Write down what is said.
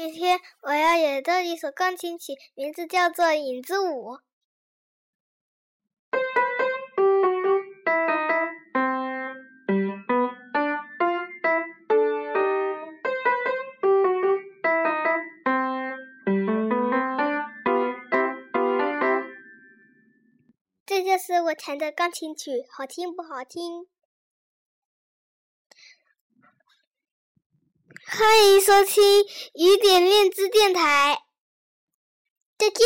今天我要演奏一首钢琴曲，名字叫做《影子舞》。这就是我弹的钢琴曲，好听不好听？欢迎收听雨点恋之电台，再见。